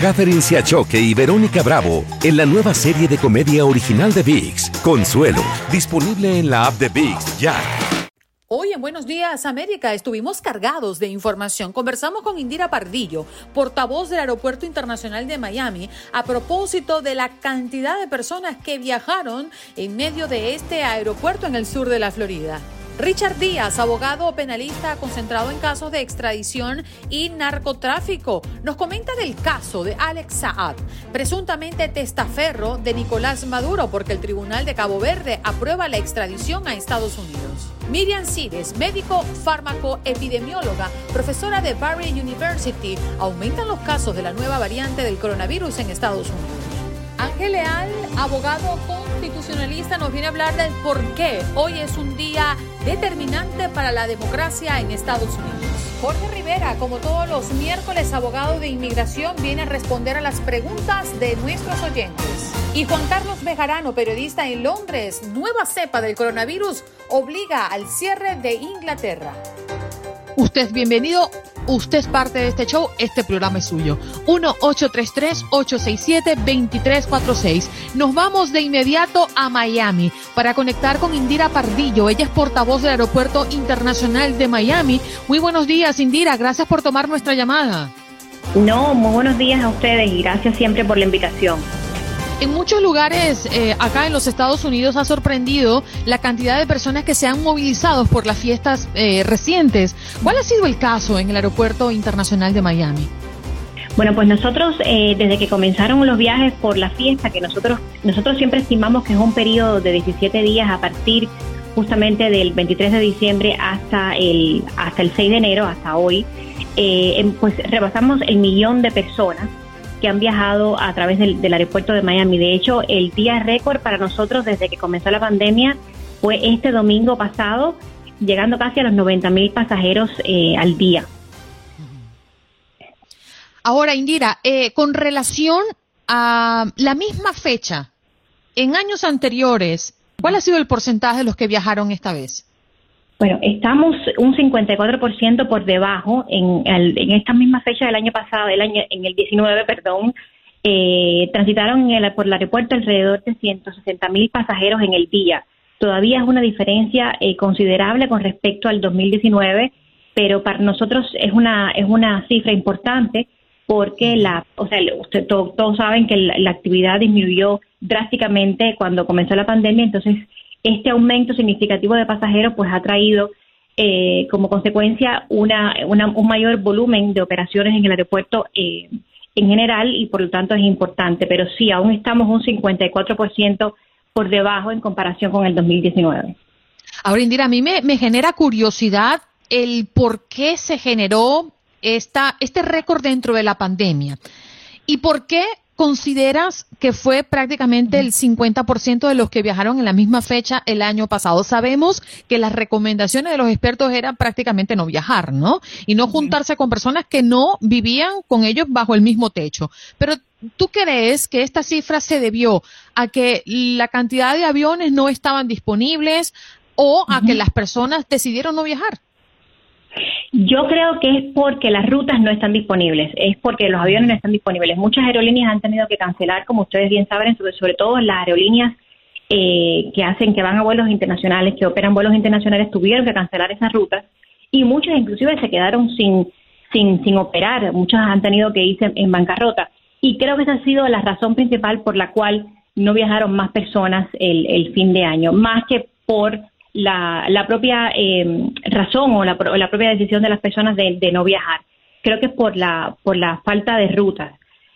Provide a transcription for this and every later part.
Catherine Siachoque y Verónica Bravo en la nueva serie de comedia original de VIX, Consuelo, disponible en la app de VIX ya. Hoy en Buenos Días América estuvimos cargados de información. Conversamos con Indira Pardillo, portavoz del Aeropuerto Internacional de Miami, a propósito de la cantidad de personas que viajaron en medio de este aeropuerto en el sur de la Florida. Richard Díaz, abogado penalista concentrado en casos de extradición y narcotráfico, nos comenta del caso de Alex Saab, presuntamente testaferro de Nicolás Maduro, porque el Tribunal de Cabo Verde aprueba la extradición a Estados Unidos. Miriam Cires, médico fármaco epidemióloga, profesora de Barry University, aumentan los casos de la nueva variante del coronavirus en Estados Unidos. Ángel Leal, abogado constitucionalista, nos viene a hablar del por qué hoy es un día determinante para la democracia en Estados Unidos. Jorge Rivera, como todos los miércoles, abogado de inmigración, viene a responder a las preguntas de nuestros oyentes. Y Juan Carlos Bejarano, periodista en Londres, nueva cepa del coronavirus obliga al cierre de Inglaterra. Usted es bienvenido, usted es parte de este show, este programa es suyo. 1-833-867-2346. Nos vamos de inmediato a Miami para conectar con Indira Pardillo. Ella es portavoz del Aeropuerto Internacional de Miami. Muy buenos días, Indira. Gracias por tomar nuestra llamada. No, muy buenos días a ustedes y gracias siempre por la invitación. En muchos lugares eh, acá en los Estados Unidos ha sorprendido la cantidad de personas que se han movilizado por las fiestas eh, recientes. ¿Cuál ha sido el caso en el Aeropuerto Internacional de Miami? Bueno, pues nosotros eh, desde que comenzaron los viajes por la fiesta, que nosotros nosotros siempre estimamos que es un periodo de 17 días a partir justamente del 23 de diciembre hasta el hasta el 6 de enero, hasta hoy, pues rebasamos el millón de personas que han viajado a través del, aeropuerto de Miami. De hecho, el día récord para nosotros desde que comenzó la pandemia fue este domingo pasado, llegando casi a los 90 mil pasajeros eh, al día. Ahora, Indira, eh, con relación a la misma fecha, en años anteriores, ¿cuál ha sido el porcentaje de los que viajaron esta vez? Bueno, estamos un 54% por debajo en, en esta misma fecha del año pasado, el año, en el 19, perdón, eh, transitaron por el aeropuerto alrededor de 160 mil pasajeros en el día. Todavía es una diferencia eh, considerable con respecto al 2019, pero para nosotros es una es una cifra importante porque la, o sea, usted, todos saben que la actividad disminuyó drásticamente cuando comenzó la pandemia, entonces este aumento significativo de pasajeros pues ha traído eh, como consecuencia una, un mayor volumen de operaciones en el aeropuerto eh, en general y por lo tanto es importante, pero sí, aún estamos un 54% por debajo en comparación con el 2019. Ahora, Indira, a mí me, me genera curiosidad el por qué se generó esta, este récord dentro de la pandemia y por qué consideras que fue prácticamente el 50% de los que viajaron en la misma fecha el año pasado? Sabemos que las recomendaciones de los expertos eran prácticamente no viajar, ¿no? Y no juntarse con personas que no vivían con ellos bajo el mismo techo. Pero ¿tú crees que esta cifra se debió a que la cantidad de aviones no estaban disponibles o a que las personas decidieron no viajar? Yo creo que es porque las rutas no están disponibles, es porque los aviones no están disponibles. Muchas aerolíneas han tenido que cancelar, como ustedes bien saben, sobre, todo las aerolíneas eh, que hacen, que van a vuelos internacionales, que operan vuelos internacionales, tuvieron que cancelar esas rutas y muchas inclusive se quedaron sin, sin, sin operar, muchas han tenido que irse en bancarrota. Y creo que esa ha sido la razón principal por la cual no viajaron más personas el fin de año, más que por la, la propia eh, razón o la, la, propia decisión de las personas de, de, no viajar. Creo que es por la, por la falta de rutas.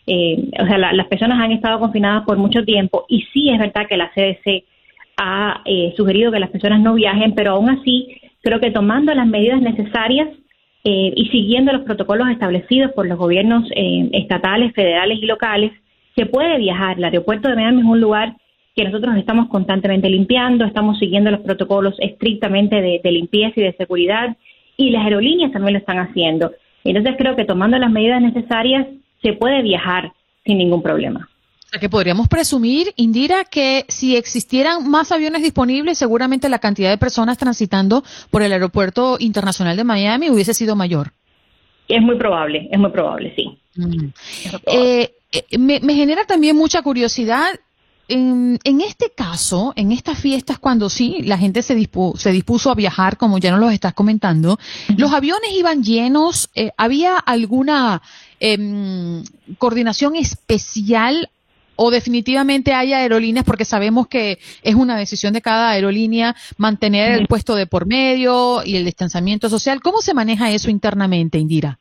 Eh, o sea, la, las personas han estado confinadas por mucho tiempo y sí es verdad que la CDC ha eh, sugerido que las personas no viajen, pero aún así creo que tomando las medidas necesarias eh, y siguiendo los protocolos establecidos por los gobiernos eh, estatales, federales y locales, se puede viajar. El aeropuerto de Miami es un lugar que nosotros estamos constantemente limpiando, estamos siguiendo los protocolos estrictamente de, limpieza y de seguridad y las aerolíneas también lo están haciendo. Entonces creo que tomando las medidas necesarias se puede viajar sin ningún problema. O sea que podríamos presumir, Indira, que si existieran más aviones disponibles, seguramente la cantidad de personas transitando por el aeropuerto internacional de Miami hubiese sido mayor. Es muy probable, es muy probable, sí. Mm. Eh, eh, me, me, genera también mucha curiosidad en, en, este caso, en estas fiestas, cuando sí, la gente se, se dispuso a viajar, como ya nos lo estás comentando, los aviones iban llenos, eh, ¿había alguna eh, coordinación especial o definitivamente hay aerolíneas, porque sabemos que es una decisión de cada aerolínea mantener el puesto de por medio y el distanciamiento social? ¿Cómo se maneja eso internamente, Indira?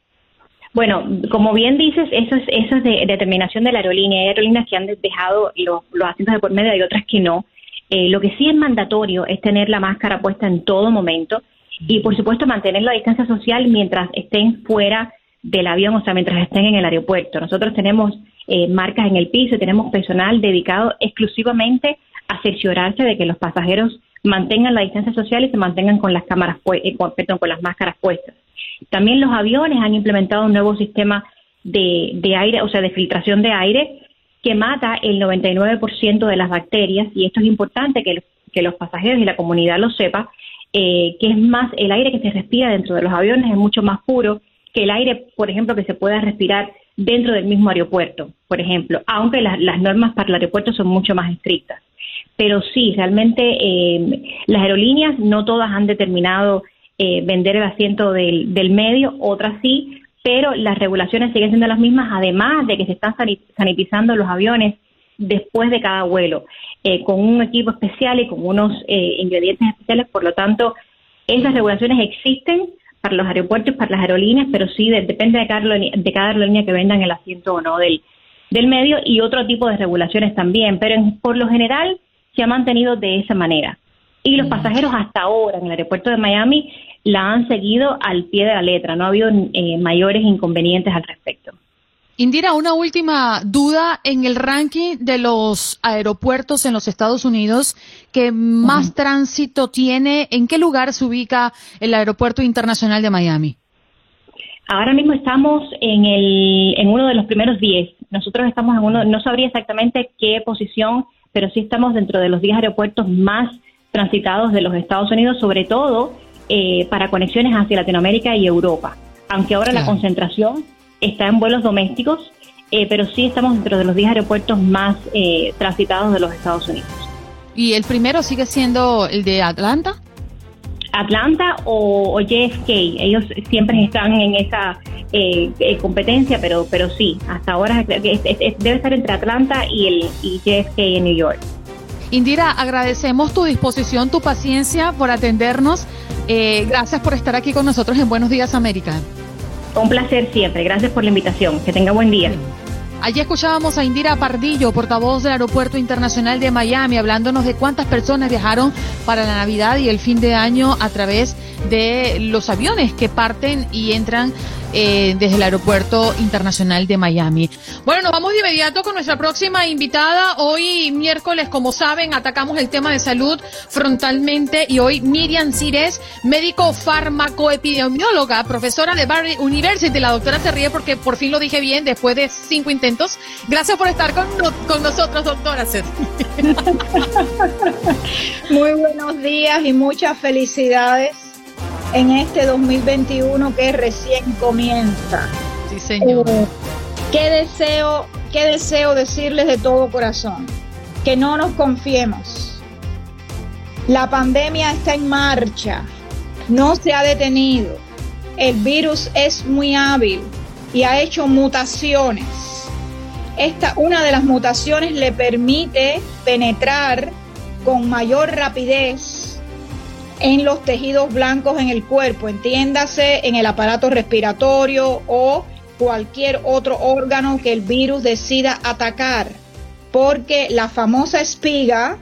Bueno, como bien dices, eso es, es de, determinación de la aerolínea. Hay aerolíneas que han dejado los, asientos de por medio y otras que no. Eh, lo que sí es mandatorio es tener la máscara puesta en todo momento y, por supuesto, mantener la distancia social mientras estén fuera del avión, o sea, mientras estén en el aeropuerto. Nosotros tenemos eh, marcas en el piso, tenemos personal dedicado exclusivamente cerciorarse de que los pasajeros mantengan la distancia social y se mantengan con las cámaras, eh, con, perdón, con las máscaras puestas. También los aviones han implementado un nuevo sistema de, de aire, o sea, de filtración de aire que mata el 99% de las bacterias y esto es importante que, que, los pasajeros y la comunidad lo sepa, eh, que es más, el aire que se respira dentro de los aviones es mucho más puro que el aire, por ejemplo, que se pueda respirar dentro del mismo aeropuerto, por ejemplo, aunque las, las normas para el aeropuerto son mucho más estrictas. Pero sí, realmente eh, las aerolíneas no todas han determinado eh, vender el asiento del, del medio, otras sí, pero las regulaciones siguen siendo las mismas, además de que se están sanitizando los aviones después de cada vuelo, eh, con un equipo especial y con unos eh, ingredientes especiales. Por lo tanto, esas regulaciones existen para los aeropuertos, para las aerolíneas, pero sí depende de cada, aerolínea que vendan el asiento o no del, del medio y otro tipo de regulaciones también. Pero por lo general se ha mantenido de esa manera. Y los pasajeros hasta ahora en el aeropuerto de Miami la han seguido al pie de la letra, no ha habido eh, mayores inconvenientes al respecto. Indira, una última duda en el ranking de los aeropuertos en los Estados Unidos que más tránsito tiene. ¿En qué lugar se ubica el Aeropuerto Internacional de Miami? Ahora mismo estamos en, el, en uno de los primeros 10. Nosotros estamos en uno, no sabría exactamente qué posición, pero sí estamos dentro de los 10 aeropuertos más transitados de los Estados Unidos, sobre todo eh, para conexiones hacia Latinoamérica y Europa. Aunque ahora la concentración está en vuelos domésticos, eh, pero sí estamos dentro de los 10 aeropuertos más eh, transitados de los Estados Unidos. ¿Y el primero sigue siendo el de Atlanta? Atlanta o, JFK, ellos siempre están en esa competencia, pero pero sí, hasta ahora debe estar entre Atlanta y el y JFK en New York. Indira, agradecemos tu disposición, tu paciencia por atendernos. Eh, gracias por estar aquí con nosotros en Buenos Días América. Un placer siempre. Gracias por la invitación. Que tenga buen día. Allí escuchábamos a Indira Pardillo, portavoz del Aeropuerto Internacional de Miami, hablándonos de cuántas personas viajaron para la Navidad y el fin de año a través de los aviones que parten y entran eh, desde el Aeropuerto Internacional de Miami. Bueno, nos vamos de inmediato con nuestra próxima invitada. Hoy miércoles, como saben, atacamos el tema de salud frontalmente y hoy Miriam Cires, médico farmacoepidemióloga, profesora de Barry University. La doctora se ríe porque por fin lo dije bien después de cinco intentos. Gracias por estar con, con nosotros, doctora. Muy buenos días y muchas felicidades en este 2021 que recién comienza. Sí, señor. Eh, qué deseo, qué deseo decirles de todo corazón, que no nos confiemos. La pandemia está en marcha, no se ha detenido. El virus es muy hábil y ha hecho mutaciones. Esta, una de las mutaciones le permite penetrar con mayor rapidez en los tejidos blancos en el cuerpo, entiéndase en el aparato respiratorio o cualquier otro órgano que el virus decida atacar, porque la famosa espiga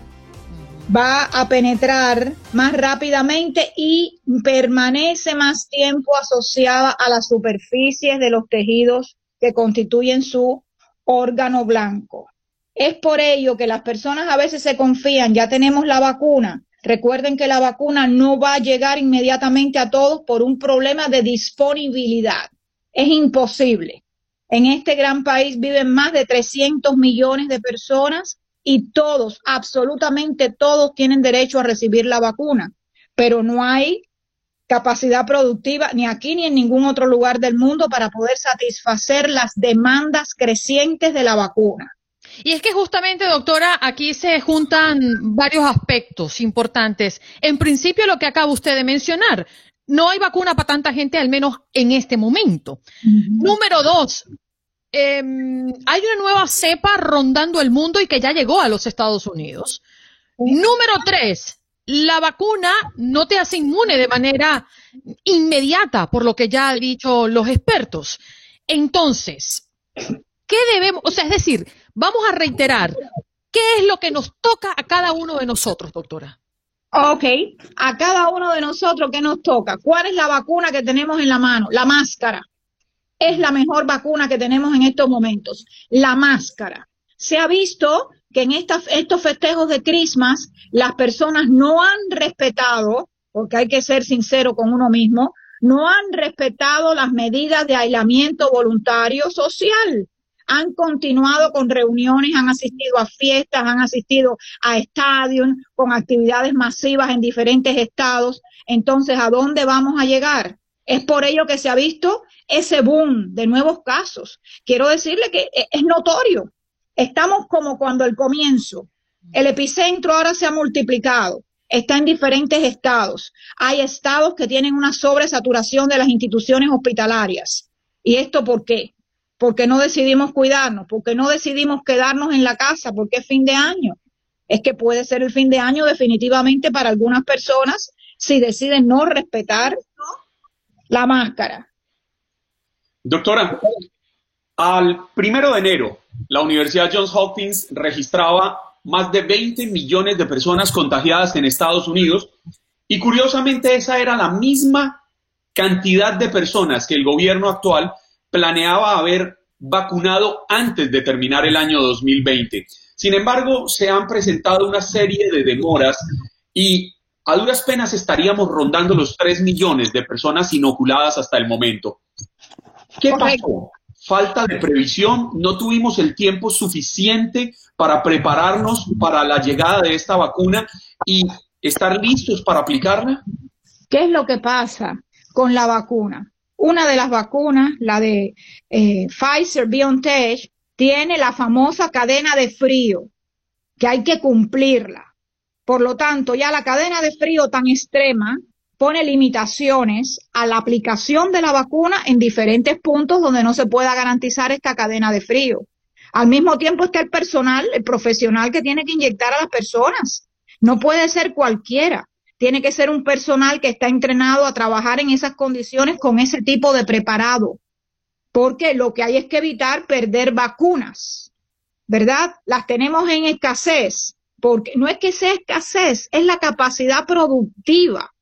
va a penetrar más rápidamente y permanece más tiempo asociada a las superficies de los tejidos que constituyen su órgano blanco. Es por ello que las personas a veces se confían, ya tenemos la vacuna. Recuerden que la vacuna no va a llegar inmediatamente a todos por un problema de disponibilidad. Es imposible. En este gran país viven más de 300 millones de personas y todos, absolutamente todos, tienen derecho a recibir la vacuna, pero no hay capacidad productiva ni aquí ni en ningún otro lugar del mundo para poder satisfacer las demandas crecientes de la vacuna. Y es que justamente, doctora, aquí se juntan varios aspectos importantes. En principio, lo que acaba usted de mencionar, no hay vacuna para tanta gente, al menos en este momento. Número dos, em, hay una nueva cepa rondando el mundo y que ya llegó a los Estados Unidos. Número tres, la vacuna no te hace inmune de manera inmediata, por lo que ya han dicho los expertos. Entonces, ¿qué debemos, o sea, es decir, vamos a reiterar, ¿qué es lo que nos toca a cada uno de nosotros, doctora? Ok, a cada uno de nosotros, ¿qué nos toca? ¿Cuál es la vacuna que tenemos en la mano? La máscara. Es la mejor vacuna que tenemos en estos momentos. La máscara. Se ha visto que en estos festejos de Christmas las personas no han respetado, porque hay que ser sincero con uno mismo, no han respetado las medidas de aislamiento voluntario social. Han continuado con reuniones, han asistido a fiestas, han asistido a estadios, con actividades masivas en diferentes estados. Entonces, ¿a dónde vamos a llegar? Es por ello que se ha visto ese boom de nuevos casos. Quiero decirle que e-, es notorio Estamos como cuando al comienzo. El epicentro ahora se ha multiplicado. Está en diferentes estados. Hay estados que tienen una sobresaturación de las instituciones hospitalarias. ¿Y esto por qué? Porque no decidimos cuidarnos, porque no decidimos quedarnos en la casa, porque es fin de año. Es que puede ser el fin de año definitivamente para algunas personas si deciden no respetar la máscara. Doctora, al primero de enero, la Universidad Johns Hopkins registraba más de 20 millones de personas contagiadas en Estados Unidos y curiosamente esa era la misma cantidad de personas que el gobierno actual planeaba haber vacunado antes de terminar el año 2020. Sin embargo, se han presentado una serie de demoras y a duras penas estaríamos rondando los 3 millones de personas inoculadas hasta el momento. ¿Qué pasó? falta de previsión, no tuvimos el tiempo suficiente para prepararnos para la llegada de esta vacuna y estar listos para aplicarla? ¿Qué es lo que pasa con la vacuna? Una de las vacunas, la de eh, Pfizer BioNTech, tiene la famosa cadena de frío, que hay que cumplirla. Por lo tanto, ya la cadena de frío tan extrema pone limitaciones a la aplicación de la vacuna en diferentes puntos donde no se pueda garantizar esta cadena de frío. Al mismo tiempo está el personal, el profesional que tiene que inyectar a las personas. No puede ser cualquiera. Tiene que ser un personal que está entrenado a trabajar en esas condiciones con ese tipo de preparado. Porque lo que hay es que evitar perder vacunas. ¿Verdad? Las tenemos en escasez. Porque no es que sea escasez, es la capacidad productiva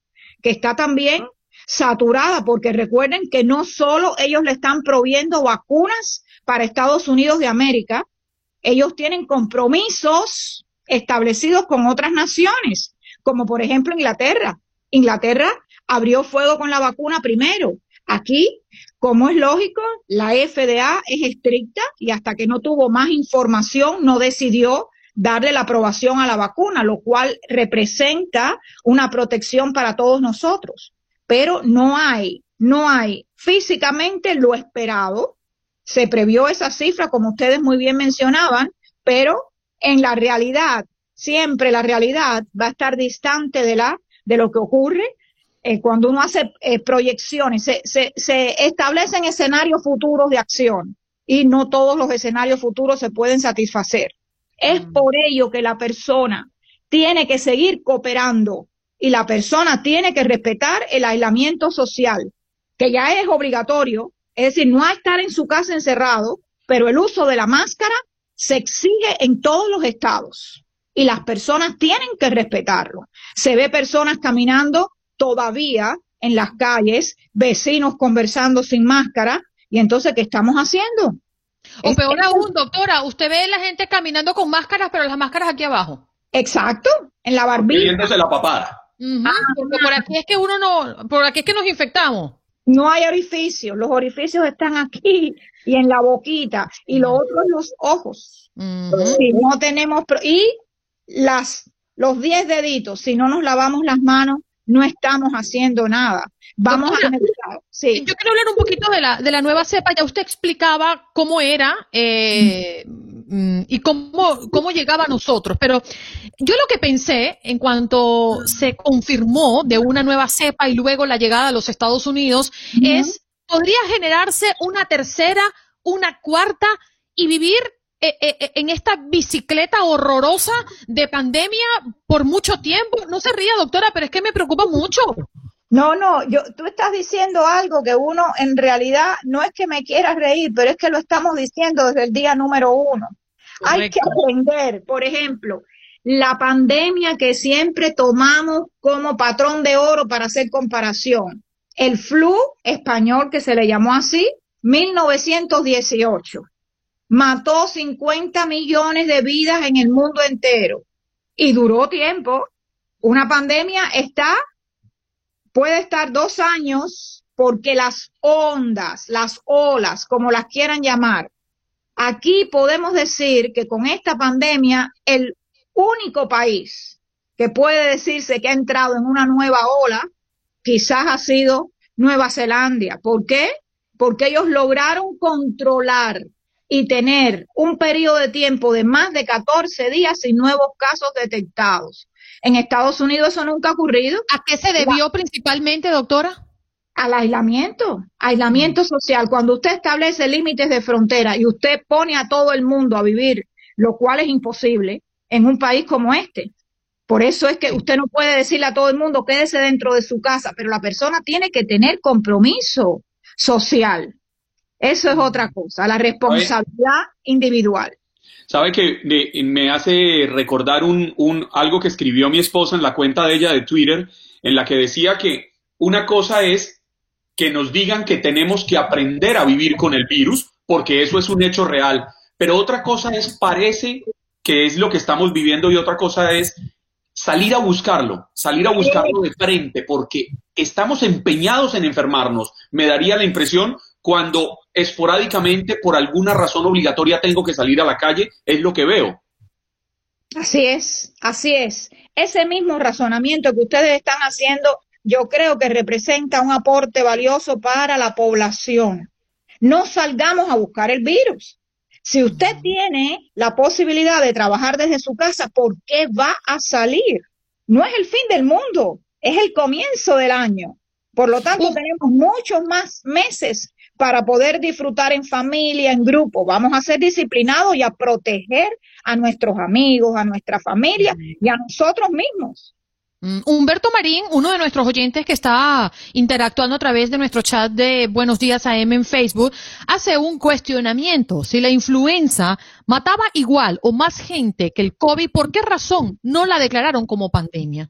que está también saturada, porque recuerden que no solo ellos le están proviendo vacunas para Estados Unidos de América, ellos tienen compromisos establecidos con otras naciones, como por ejemplo Inglaterra. Inglaterra abrió fuego con la vacuna primero. Aquí, como es lógico, la FDA es estricta y hasta que no tuvo más información no decidió darle la aprobación a la vacuna, lo cual representa una protección para todos nosotros. Pero no hay, no hay físicamente lo esperado. Se previó esa cifra, como ustedes muy bien mencionaban, pero en la realidad, siempre la realidad va a estar distante de la de lo que ocurre eh, cuando uno hace eh, proyecciones, se, se, se establecen escenarios futuros de acción y no todos los escenarios futuros se pueden satisfacer. Es mm. por ello que la persona tiene que seguir cooperando y la persona tiene que respetar el aislamiento social, que ya es obligatorio, es decir, no a estar en su casa encerrado, pero el uso de la máscara se exige en todos los estados y las personas tienen que respetarlo. Se ve personas caminando todavía en las calles, vecinos conversando sin máscara, y entonces, ¿qué estamos haciendo? O peor aún, doctora, usted ve a la gente caminando con máscaras, pero las máscaras aquí abajo. Exacto, en la barbilla. la papada. Ah, por aquí es que uno no, por aquí es que nos infectamos. No hay orificios, los orificios están aquí y en la boquita, y lo otro en los ojos. Si no tenemos, y las, los 10 deditos, si no nos lavamos las manos, no estamos haciendo nada. Vamos a sí. Yo quiero hablar un poquito de la, de la nueva cepa. Ya usted explicaba cómo era eh, mm, y cómo, cómo llegaba a nosotros. Pero yo lo que pensé en cuanto se confirmó de una nueva cepa y luego la llegada a los Estados Unidos es, podría generarse una tercera, una cuarta y vivir eh, eh, en esta bicicleta horrorosa de pandemia por mucho tiempo. No se ría, doctora, pero es que me preocupa mucho. No, no, yo, tú estás diciendo algo que uno en realidad no es que me quieras reír, pero es que lo estamos diciendo desde el día número uno. Hay que aprender, por ejemplo, la pandemia que siempre tomamos como patrón de oro para hacer comparación. El flu español, que se le llamó así, 1918 mató 50 millones de vidas en el mundo entero y duró tiempo. Una pandemia está, puede estar dos años porque las ondas, las olas, como las quieran llamar, aquí podemos decir que con esta pandemia el único país que puede decirse que ha entrado en una nueva ola, quizás ha sido Nueva Zelanda. ¿Por qué? Porque ellos lograron controlar y tener un periodo de tiempo de más de 14 días sin nuevos casos detectados. En Estados Unidos eso nunca ha ocurrido. ¿A qué se debió principalmente, doctora? Al aislamiento, aislamiento mm. social. Cuando usted establece límites de frontera y usted pone a todo el mundo a vivir, lo cual es imposible en un país como este. Por eso es que usted no puede decirle a todo el mundo quédese dentro de su casa, pero la persona tiene que tener compromiso social. Eso es otra cosa, la responsabilidad individual. Sabe que me hace recordar un, un, algo que escribió mi esposa en la cuenta de ella de Twitter, en la que decía que una cosa es que nos digan que tenemos que aprender a vivir con el virus, porque eso es un hecho real, pero otra cosa es, parece que es lo que estamos viviendo y otra cosa es salir a buscarlo, salir a buscarlo de frente, porque estamos empeñados en enfermarnos. Me daría la impresión cuando esporádicamente, por alguna razón obligatoria, tengo que salir a la calle, es lo que veo. Así es, así es. Ese mismo razonamiento que ustedes están haciendo, yo creo que representa un aporte valioso para la población. No salgamos a buscar el virus. Si usted tiene la posibilidad de trabajar desde su casa, ¿por qué va a salir? No es el fin del mundo, es el comienzo del año. Por lo tanto, tenemos muchos más meses para poder disfrutar en familia, en grupo. Vamos a ser disciplinados y a proteger a nuestros amigos, a nuestra familia y a nosotros mismos. Mm, Humberto Marín, uno de nuestros oyentes que está interactuando a través de nuestro chat de Buenos Días AM en Facebook, hace un cuestionamiento. Si la influenza mataba igual o más gente que el COVID, ¿por qué razón no la declararon como pandemia?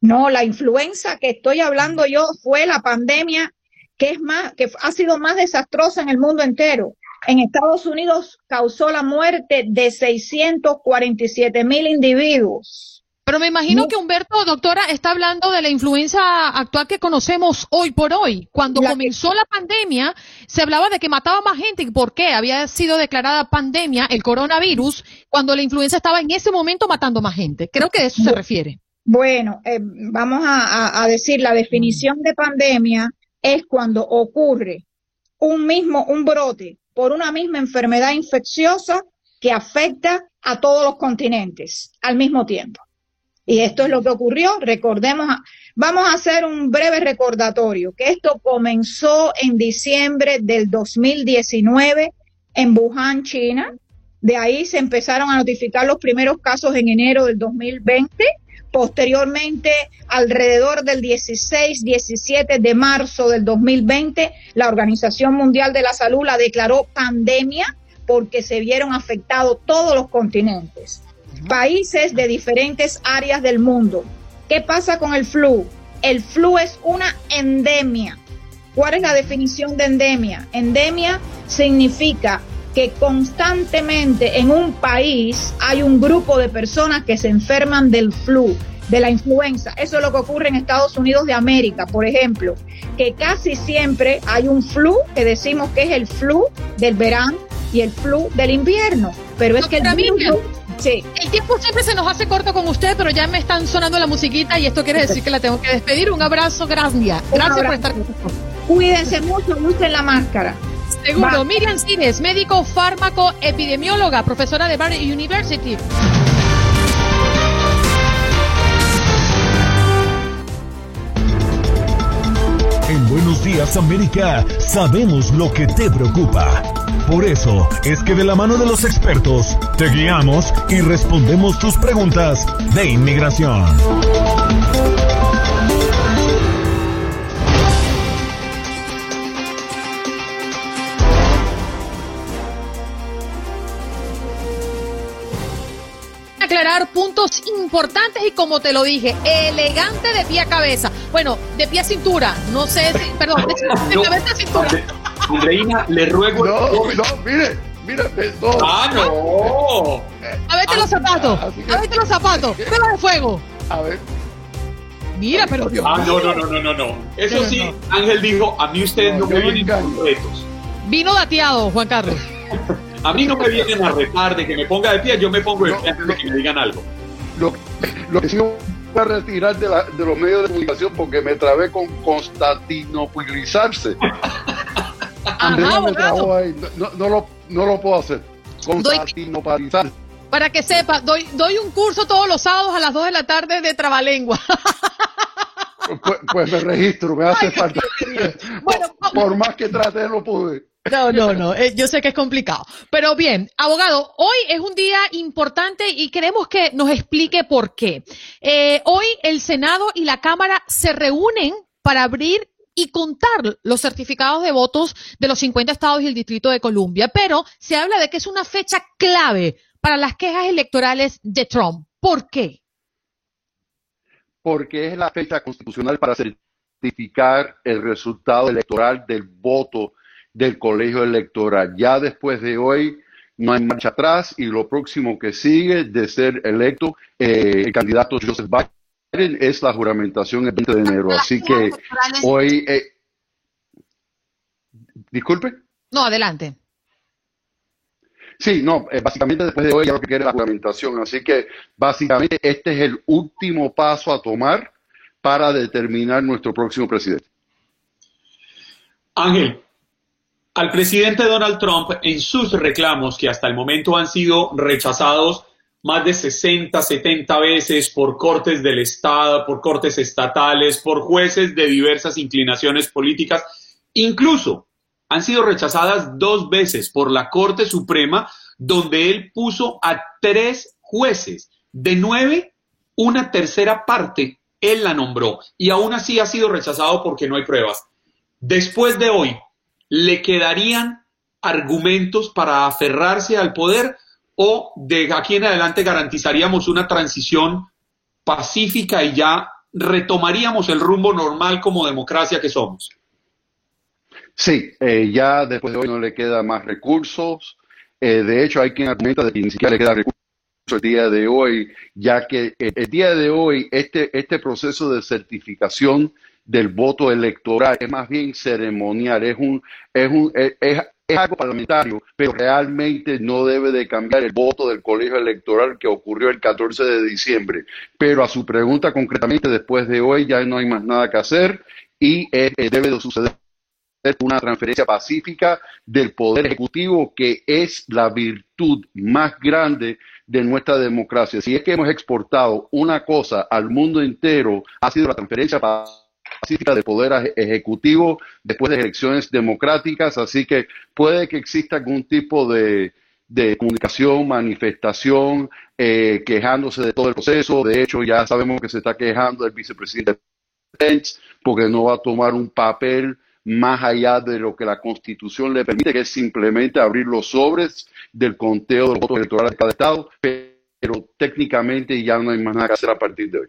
No, la influenza que estoy hablando yo fue la pandemia que es más, que ha sido más desastrosa en el mundo entero. En Estados Unidos causó la muerte de 647 mil individuos. Pero me imagino que Humberto, doctora, está hablando de la influenza actual que conocemos hoy por hoy. Cuando comenzó la pandemia, se hablaba de que mataba más gente. ¿Por qué? Había sido declarada pandemia el coronavirus cuando la influenza estaba en ese momento matando más gente. Creo que a eso se refiere. Bueno, eh, vamos a, decir la definición de pandemia es cuando ocurre un mismo, un brote por una misma enfermedad infecciosa que afecta a todos los continentes al mismo tiempo. Y esto es lo que ocurrió. Recordemos, vamos a hacer un breve recordatorio, que esto comenzó en diciembre del 2019 en Wuhan, China. De ahí se empezaron a notificar los primeros casos en enero del 2020 Posteriormente, alrededor del 16-17 de marzo del 2020, la Organización Mundial de la Salud la declaró pandemia porque se vieron afectados todos los continentes, países de diferentes áreas del mundo. ¿Qué pasa con el flu? El flu es una endemia. ¿Cuál es la definición de endemia? Endemia significa que constantemente en un país hay un grupo de personas que se enferman del flu, de la influenza. Eso es lo que ocurre en Estados Unidos de América, por ejemplo, que casi siempre hay un flu que decimos que es el flu del verano y el flu del invierno. Pero es que el, sí. el tiempo siempre se nos hace corto con usted, pero ya me están sonando la musiquita y esto quiere decir que la tengo que despedir. Un abrazo, gracias. Gracias por estar con nosotros. Cuídense mucho, usen la máscara. Seguro. Miriam Cines, médico fármaco epidemióloga, profesora de Barry University. En Buenos Días América sabemos lo que te preocupa. Por eso es que de la mano de los expertos te guiamos y respondemos tus preguntas de inmigración. Puntos importantes y como te lo dije, elegante de pie a cabeza. Bueno, de pie a cintura, no sé si, perdón, de, cabeza a cintura. Reina, le ruego. No, no, mire, mire, no. Ah, no. A verte los zapatos, a verte los zapatos, prueba de fuego. A ver. Mira, pero Dios Ah, no, no, no, no, no, no. Eso sí, Ángel dijo, a mí ustedes no, me vienen con retos. Vino dateado, Juan Carlos. A mí no me vienen a retar de que me ponga de pie, yo me pongo de pie antes de que me digan algo. Lo, lo que sí voy a retirar de, la, de, los medios de comunicación porque me trabé con constantinopolizarse. Andrea me trabó ahí, no, no, lo, no lo puedo hacer. Constantinopolizarse. Para que sepa, doy, doy un curso todos los sábados a las 2 de la tarde de trabalengua. Pues, pues, me registro, me hace falta. Bueno, por, más que trate, no pude. No, no, no, eh, yo sé que es complicado. Pero bien, abogado, hoy es un día importante y queremos que nos explique por qué. Eh, hoy el Senado y la Cámara se reúnen para abrir y contar los certificados de votos de los 50 estados y el Distrito de Columbia, pero se habla de que es una fecha clave para las quejas electorales de Trump. ¿Por qué? Porque es la fecha constitucional para certificar el resultado electoral del voto del colegio electoral. Ya después de hoy no hay marcha atrás y lo próximo que sigue de ser electo eh, el candidato Joseph Biden es la juramentación el 20 de enero. Así que hoy... Eh, disculpe. No, adelante. Sí, no, eh, básicamente después de hoy ya lo que quiere la juramentación. Así que básicamente este es el último paso a tomar para determinar nuestro próximo presidente. Ángel, al presidente Donald Trump en sus reclamos, que hasta el momento han sido rechazados más de 60, 70 veces por cortes del Estado, por cortes estatales, por jueces de diversas inclinaciones políticas, incluso han sido rechazadas dos veces por la Corte Suprema, donde él puso a tres jueces. De nueve, una tercera parte él la nombró y aún así ha sido rechazado porque no hay pruebas. Después de hoy, le quedarían argumentos para aferrarse al poder o de aquí en adelante garantizaríamos una transición pacífica y ya retomaríamos el rumbo normal como democracia que somos. Sí, eh, ya después de hoy no le queda más recursos. Eh, de hecho, hay quien argumenta de que ni siquiera le queda recursos el día de hoy, ya que eh, el día de hoy este, este proceso de certificación del voto electoral es más bien ceremonial, es un, es un, es, algo parlamentario, pero realmente no debe de cambiar el voto del colegio electoral que ocurrió el 14 de diciembre. Pero a su pregunta concretamente, después de hoy ya no hay más nada que hacer y eh, eh, debe de suceder una transferencia pacífica del poder ejecutivo que es la virtud más grande de nuestra democracia. Si es que hemos exportado una cosa al mundo entero, ha sido la transferencia pacífica pacífica del poder ejecutivo después de elecciones democráticas, así que puede que exista algún tipo de, comunicación, manifestación, eh, quejándose de todo el proceso. De hecho, ya sabemos que se está quejando el vicepresidente Pence porque no va a tomar un papel más allá de lo que la Constitución le permite, que es simplemente abrir los sobres del conteo de los votos electorales de cada estado, pero técnicamente ya no hay más nada que hacer a partir de hoy.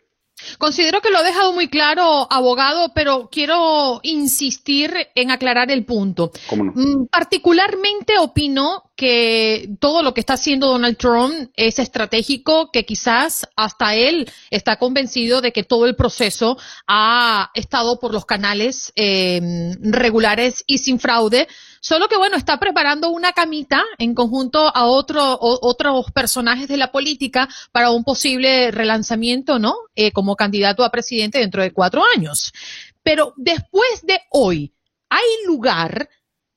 Considero que lo ha dejado muy claro, abogado, pero quiero insistir en aclarar el punto. Mm, particularmente opino que todo lo que está haciendo Donald Trump es estratégico, que quizás hasta él está convencido de que todo el proceso ha estado por los canales eh, regulares y sin fraude Solo que bueno, está preparando una camita en conjunto a otro, otros personajes de la política para un posible relanzamiento, ¿no? Eh, como candidato a presidente dentro de cuatro años. Pero después de hoy, ¿hay lugar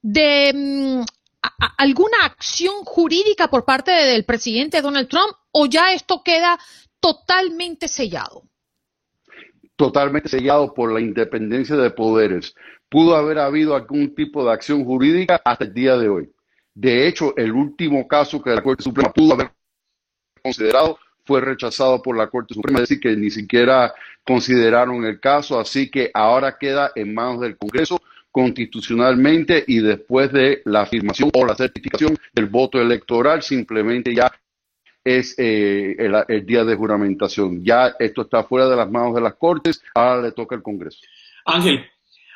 de alguna acción jurídica por parte del presidente Donald Trump o ya esto queda totalmente sellado? Totalmente sellado por la independencia de poderes pudo haber habido algún tipo de acción jurídica hasta el día de hoy. De hecho, el último caso que la Corte Suprema pudo haber considerado fue rechazado por la Corte Suprema, es decir, que ni siquiera consideraron el caso, así que ahora queda en manos del Congreso constitucionalmente y después de la afirmación o la certificación del voto electoral, simplemente ya es eh, el, día de juramentación. Ya esto está fuera de las manos de las Cortes, ahora le toca al Congreso. Ángel,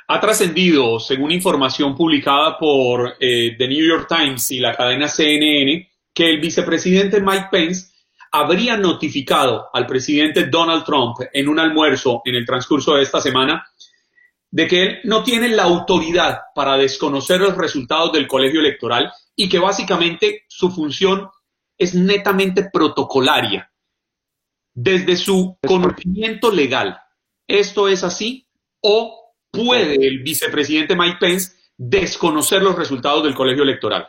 ha trascendido, según información publicada por eh, The New York Times y la cadena CNN, que el vicepresidente Mike Pence habría notificado al presidente Donald Trump en un almuerzo en el transcurso de esta semana de que él no tiene la autoridad para desconocer los resultados del colegio electoral y que básicamente su función es netamente protocolaria. Desde su conocimiento legal, ¿esto es así o puede el vicepresidente Mike Pence desconocer los resultados del colegio electoral.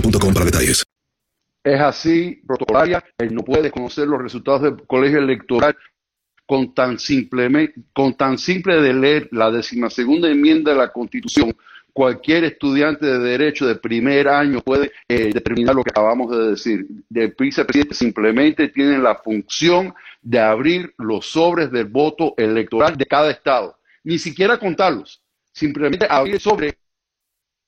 boostmobile para detalles. Es así, protocolaria, él no puede conocer los resultados del colegio electoral con tan, simple, con tan simple de leer la decimasegunda enmienda de la Constitución. Cualquier estudiante de derecho de primer año puede eh, determinar lo que acabamos de decir. El vicepresidente simplemente tiene la función de abrir los sobres del voto electoral de cada estado. Ni siquiera contarlos. Simplemente abrir el sobre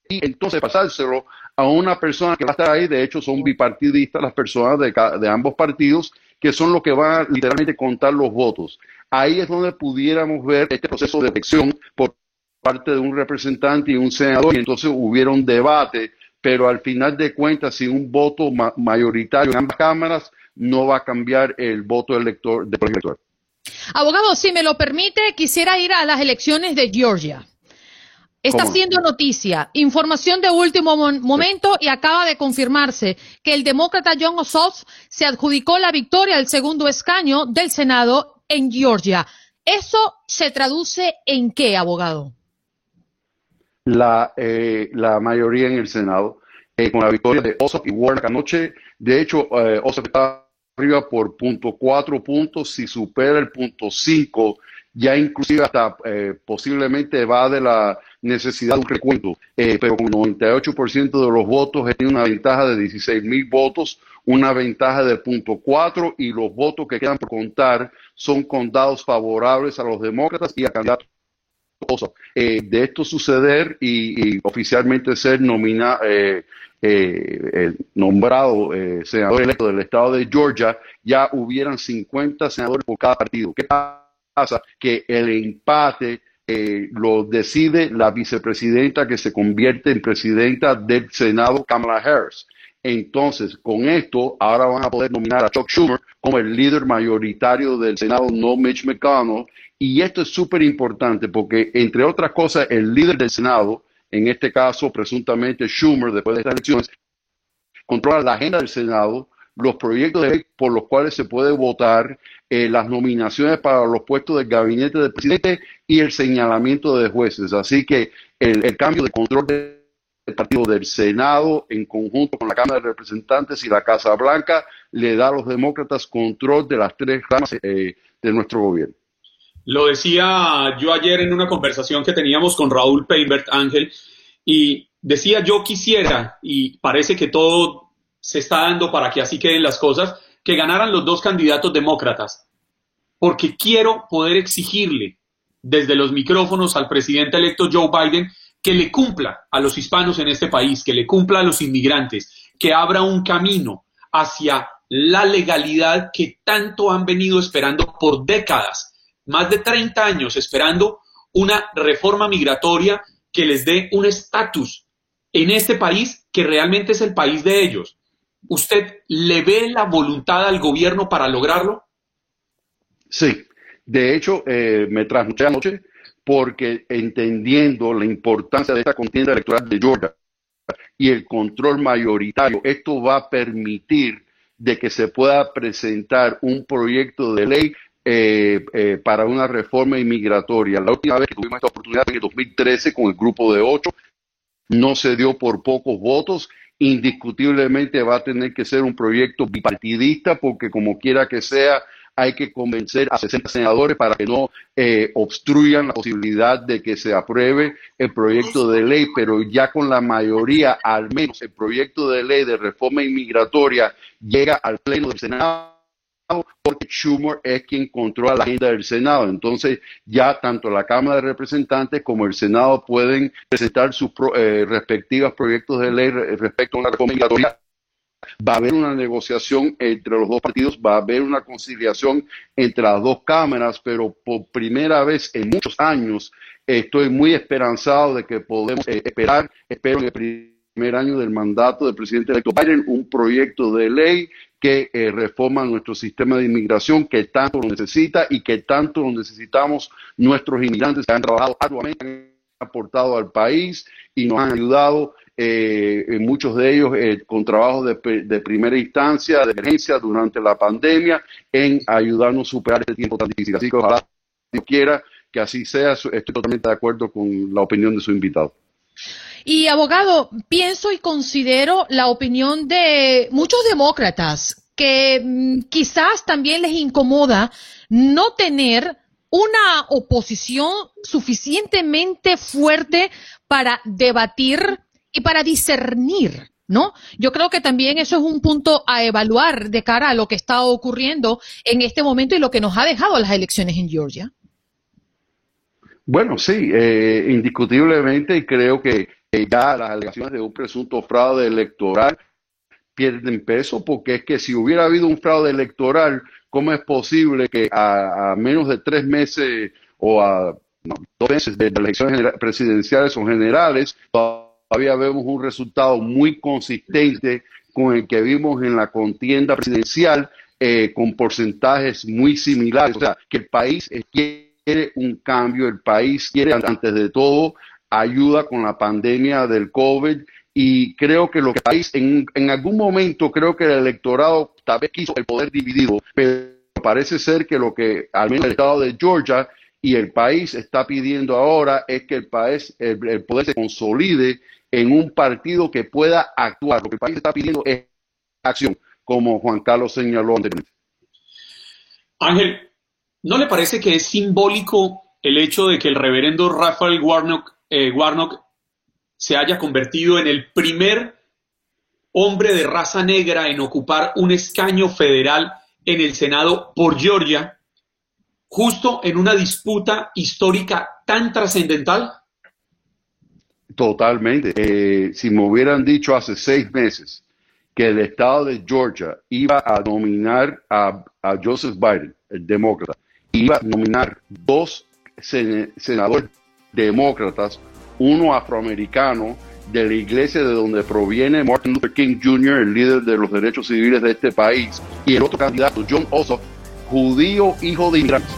y entonces pasárselo a una persona que va a estar ahí, de hecho son bipartidistas las personas de, de ambos partidos, que son los que van a literalmente contar los votos. Ahí es donde pudiéramos ver este proceso de elección por parte de un representante y un senador, y entonces hubiera un debate, pero al final de cuentas, si un voto mayoritario en ambas cámaras, no va a cambiar el voto elector, del elector. Abogado, si me lo permite, quisiera ir a las elecciones de Georgia. Está haciendo noticia, información de último momento y acaba de confirmarse que el demócrata John Ossoff se adjudicó la victoria al segundo escaño del Senado en Georgia. ¿Eso se traduce en qué, abogado? La, eh, la mayoría en el Senado, eh, con la victoria de Ossoff y Warnock anoche. De hecho, eh, Ossoff estaba arriba por punto cuatro puntos, si supera el punto cinco, ya inclusive hasta eh, posiblemente va de la necesidad de un recuento, eh, pero con 98% de los votos tiene una ventaja de 16 mil votos, una ventaja de punto cuatro y los votos que quedan por contar son contados favorables a los demócratas y a candidatos. Eh, de esto suceder y, oficialmente ser nominado, eh, eh, nombrado senador electo del estado de Georgia, ya hubieran 50 senadores por cada partido. ¿Qué pasa? Que el empate lo decide la vicepresidenta que se convierte en presidenta del Senado, Kamala Harris. Entonces, con esto, ahora van a poder nominar a Chuck Schumer como el líder mayoritario del Senado, no Mitch McConnell. Y esto es súper importante porque, entre otras cosas, el líder del Senado, en este caso, presuntamente Schumer, después de estas elecciones, controla la agenda del Senado, los proyectos de ley por los cuales se puede votar, eh, las nominaciones para los puestos del gabinete del presidente y el señalamiento de jueces. Así que el, cambio de control de el partido del Senado en conjunto con la Cámara de Representantes y la Casa Blanca le da a los demócratas control de las tres ramas eh, de nuestro gobierno. Lo decía yo ayer en una conversación que teníamos con Raúl Peinbert Ángel y decía yo quisiera, y parece que todo se está dando para que así queden las cosas, que ganaran los dos candidatos demócratas, porque quiero poder exigirle desde los micrófonos al presidente electo Joe Biden que le cumpla a los hispanos en este país, que le cumpla a los inmigrantes, que abra un camino hacia la legalidad que tanto han venido esperando por décadas, más de 30 años esperando una reforma migratoria que les dé un estatus en este país que realmente es el país de ellos. ¿Usted le ve la voluntad al gobierno para lograrlo? Sí, de hecho, eh, me trasnoché anoche porque entendiendo la importancia de esta contienda electoral de Georgia y el control mayoritario, esto va a permitir de que se pueda presentar un proyecto de ley eh, eh, para una reforma inmigratoria. La última vez que tuvimos esta oportunidad en el 2013 con el grupo de ocho, no se dio por pocos votos. Indiscutiblemente va a tener que ser un proyecto bipartidista porque como quiera que sea, hay que convencer a 60 senadores para que no eh, obstruyan la posibilidad de que se apruebe el proyecto de ley, pero ya con la mayoría, al menos el proyecto de ley de reforma inmigratoria llega al Pleno del Senado porque Schumer es quien controla la agenda del Senado. Entonces, ya tanto la Cámara de Representantes como el Senado pueden presentar sus eh, respectivos proyectos de ley respecto a la reforma migratoria va a haber una negociación entre los dos partidos, va a haber una conciliación entre las dos cámaras, pero por primera vez en muchos años estoy muy esperanzado de que podemos eh, esperar, espero el primer año del mandato del presidente electo Biden, un proyecto de ley que eh, reforma nuestro sistema de inmigración que tanto lo necesita y que tanto lo necesitamos nuestros inmigrantes que han trabajado arduamente, han aportado al país y nos han ayudado eh, muchos de ellos eh, con trabajos de, primera instancia, de emergencia durante la pandemia, en ayudarnos a superar este tiempo tan difícil. Así que ojalá Dios quiera que así sea. Estoy totalmente de acuerdo con la opinión de su invitado. Y abogado, pienso y considero la opinión de muchos demócratas que mm, quizás también les incomoda no tener una oposición suficientemente fuerte para debatir y para discernir, ¿no? Yo creo que también eso es un punto a evaluar de cara a lo que está ocurriendo en este momento y lo que nos ha dejado las elecciones en Georgia. Bueno, sí, eh, indiscutiblemente creo que ya las alegaciones de un presunto fraude electoral pierden peso porque es que si hubiera habido un fraude electoral, ¿cómo es posible que a, menos de tres meses o a dos meses de elecciones presidenciales o generales, todavía vemos un resultado muy consistente con el que vimos en la contienda presidencial, eh, con porcentajes muy similares. O sea, que el país un cambio, el país quiere, antes de todo, ayuda con la pandemia del COVID y creo que lo que el en, en algún momento, creo que el electorado tal vez quiso el poder dividido, pero parece ser que lo que al menos el estado de Georgia y el país está pidiendo ahora es que el país, el poder se consolide en un partido que pueda actuar. Lo que el país está pidiendo es acción. como Juan Carlos señaló anteriormente. Ángel, ¿no le parece que es simbólico el hecho de que el reverendo Rafael Warnock, eh, Warnock se haya convertido en el primer hombre de raza negra en ocupar un escaño federal en el Senado por Georgia, justo en una disputa histórica tan trascendental? Totalmente. Eh, si me hubieran dicho hace seis meses que el estado de Georgia iba a nominar a, Joseph Biden, el demócrata, iba a nominar dos senadores demócratas, uno afroamericano de la iglesia de donde proviene Martin Luther King Jr., el líder de los derechos civiles de este país, y el otro candidato, John Ossoff, judío, hijo de inmigrantes,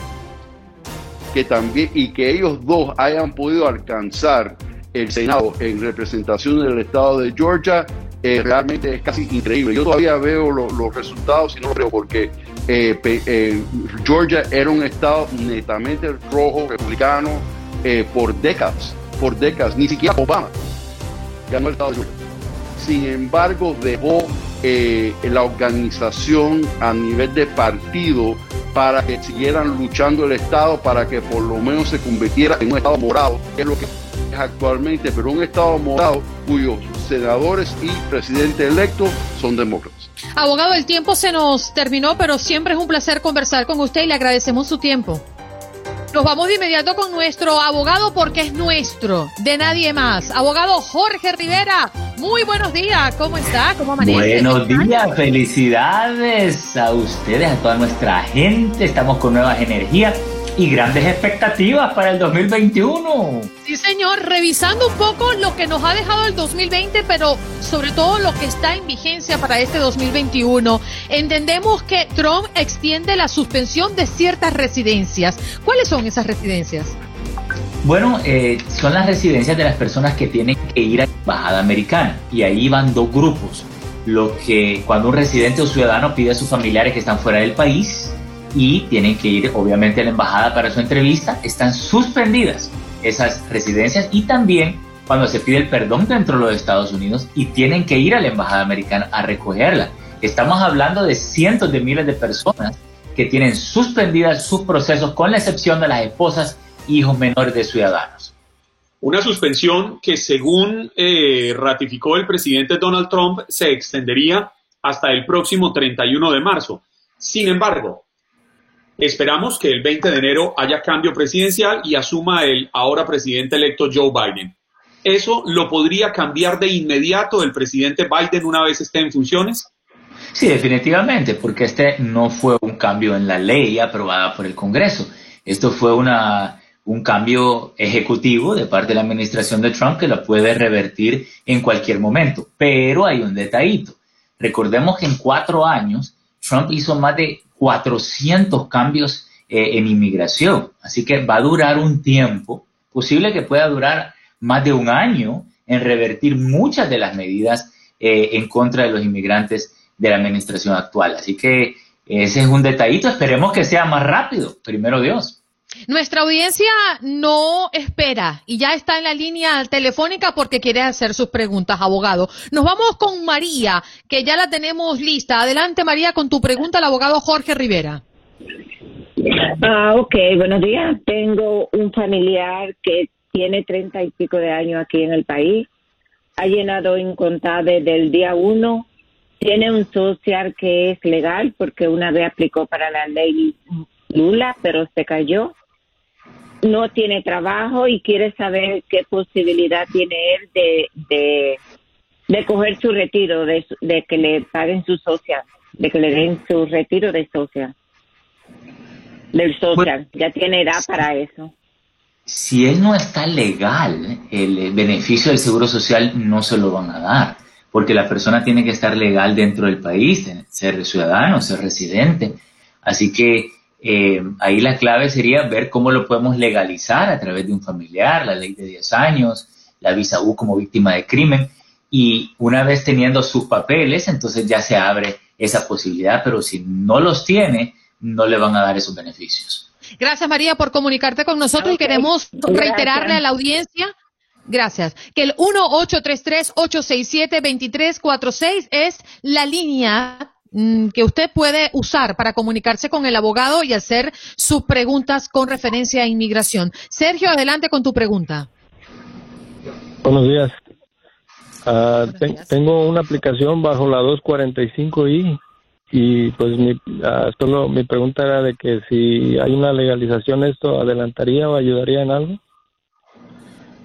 que también, y que ellos dos hayan podido alcanzar el Senado en representación del estado de Georgia, eh, realmente es casi increíble. Yo todavía veo los resultados y no lo creo porque eh, eh, Georgia era un estado netamente rojo, republicano, por décadas, por décadas, ni siquiera Obama ganó el estado de. Sin embargo, dejó la organización a nivel de partido para que siguieran luchando el Estado, para que por lo menos se convirtiera en un Estado morado, es lo que actualmente, pero un Estado morado cuyos senadores y presidente electo son demócratas. Abogado, el tiempo se nos terminó, pero siempre es un placer conversar con usted y le agradecemos su tiempo. Nos vamos de inmediato con nuestro abogado porque es nuestro, de nadie más. Abogado Jorge Rivera, muy buenos días. ¿Cómo está? ¿Cómo amanece? Buenos días, felicidades a ustedes, a toda nuestra gente. Estamos con nuevas energías y grandes expectativas para el 2021. Sí, señor, revisando un poco lo que nos ha dejado el 2020, pero sobre todo lo que está en vigencia para este 2021. Entendemos que Trump extiende la suspensión de ciertas residencias. ¿Cuáles son esas residencias? Bueno, eh, son las residencias de las personas que tienen que ir a la embajada americana y ahí van dos grupos. Lo que cuando un residente o ciudadano pide a sus familiares que están fuera del país, y tienen que ir obviamente a la embajada para su entrevista, están suspendidas esas residencias y también cuando se pide el perdón dentro de los Estados Unidos y tienen que ir a la embajada americana a recogerla. Estamos hablando de cientos de miles de personas que tienen suspendidas sus procesos con la excepción de las esposas e hijos menores de ciudadanos. Una suspensión que según eh, ratificó el presidente Donald Trump se extendería hasta el próximo 31 de marzo. Sin embargo, Esperamos que el 20 de enero haya cambio presidencial y asuma el ahora presidente electo Joe Biden. ¿Eso lo podría cambiar de inmediato el presidente Biden una vez esté en funciones? Sí, definitivamente, porque este no fue un cambio en la ley aprobada por el Congreso. Esto fue una, un cambio ejecutivo de parte de la administración de Trump que lo puede revertir en cualquier momento. Pero hay un detallito. Recordemos que en cuatro años Trump hizo más de 400 cambios eh, en inmigración. Así que va a durar un tiempo, posible que pueda durar más de un año en revertir muchas de las medidas eh, en contra de los inmigrantes de la administración actual. Así que ese es un detallito, esperemos que sea más rápido, primero Dios. Nuestra audiencia no espera y ya está en la línea telefónica porque quiere hacer sus preguntas, abogado. Nos vamos con María, que ya la tenemos lista. Adelante, María, con tu pregunta al abogado Jorge Rivera. Ah, ok, buenos días. Tengo un familiar que tiene treinta y pico de años aquí en el país. Ha llenado Incontá desde el día uno. Tiene un social que es legal porque una vez aplicó para la ley Lula, pero se cayó no tiene trabajo y quiere saber qué posibilidad tiene él de, de, coger su retiro, de, de, que le paguen su social, de que le den su retiro de social, del social. ya tiene edad para eso. Si él no está legal, el beneficio del seguro social no se lo van a dar, porque la persona tiene que estar legal dentro del país, ser ciudadano, ser residente. Así que eh, ahí la clave sería ver cómo lo podemos legalizar a través de un familiar, la ley de 10 años, la visa U como víctima de crimen. Y una vez teniendo sus papeles, entonces ya se abre esa posibilidad, pero si no los tiene, no le van a dar esos beneficios. Gracias María por comunicarte con nosotros y queremos reiterarle a la audiencia Gracias. Que el 1833-867-2346 es la línea que usted puede usar para comunicarse con el abogado y hacer sus preguntas con referencia a inmigración. Sergio, adelante con tu pregunta. Buenos días. Ah, tengo una aplicación bajo la 245i y pues mi, ah, solo mi pregunta era de que si hay una legalización esto adelantaría o ayudaría en algo.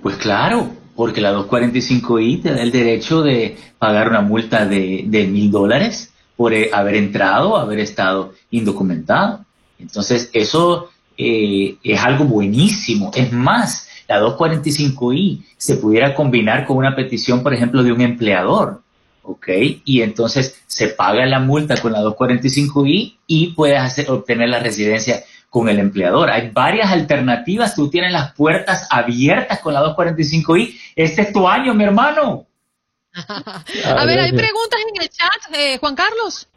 Pues claro, porque la 245i te da el derecho de pagar una multa de mil dólares por eh, haber entrado, haber estado indocumentado. Entonces, eso eh, es algo buenísimo. Es más, la 245i se pudiera combinar con una petición, por ejemplo, de un empleador. ¿ok? Y entonces se paga la multa con la 245i y puedes hacer, obtener la residencia con el empleador. Hay varias alternativas, tú tienes las puertas abiertas con la 245i. Este es tu año, mi hermano. A ver, hay preguntas en el chat, eh, Juan Carlos.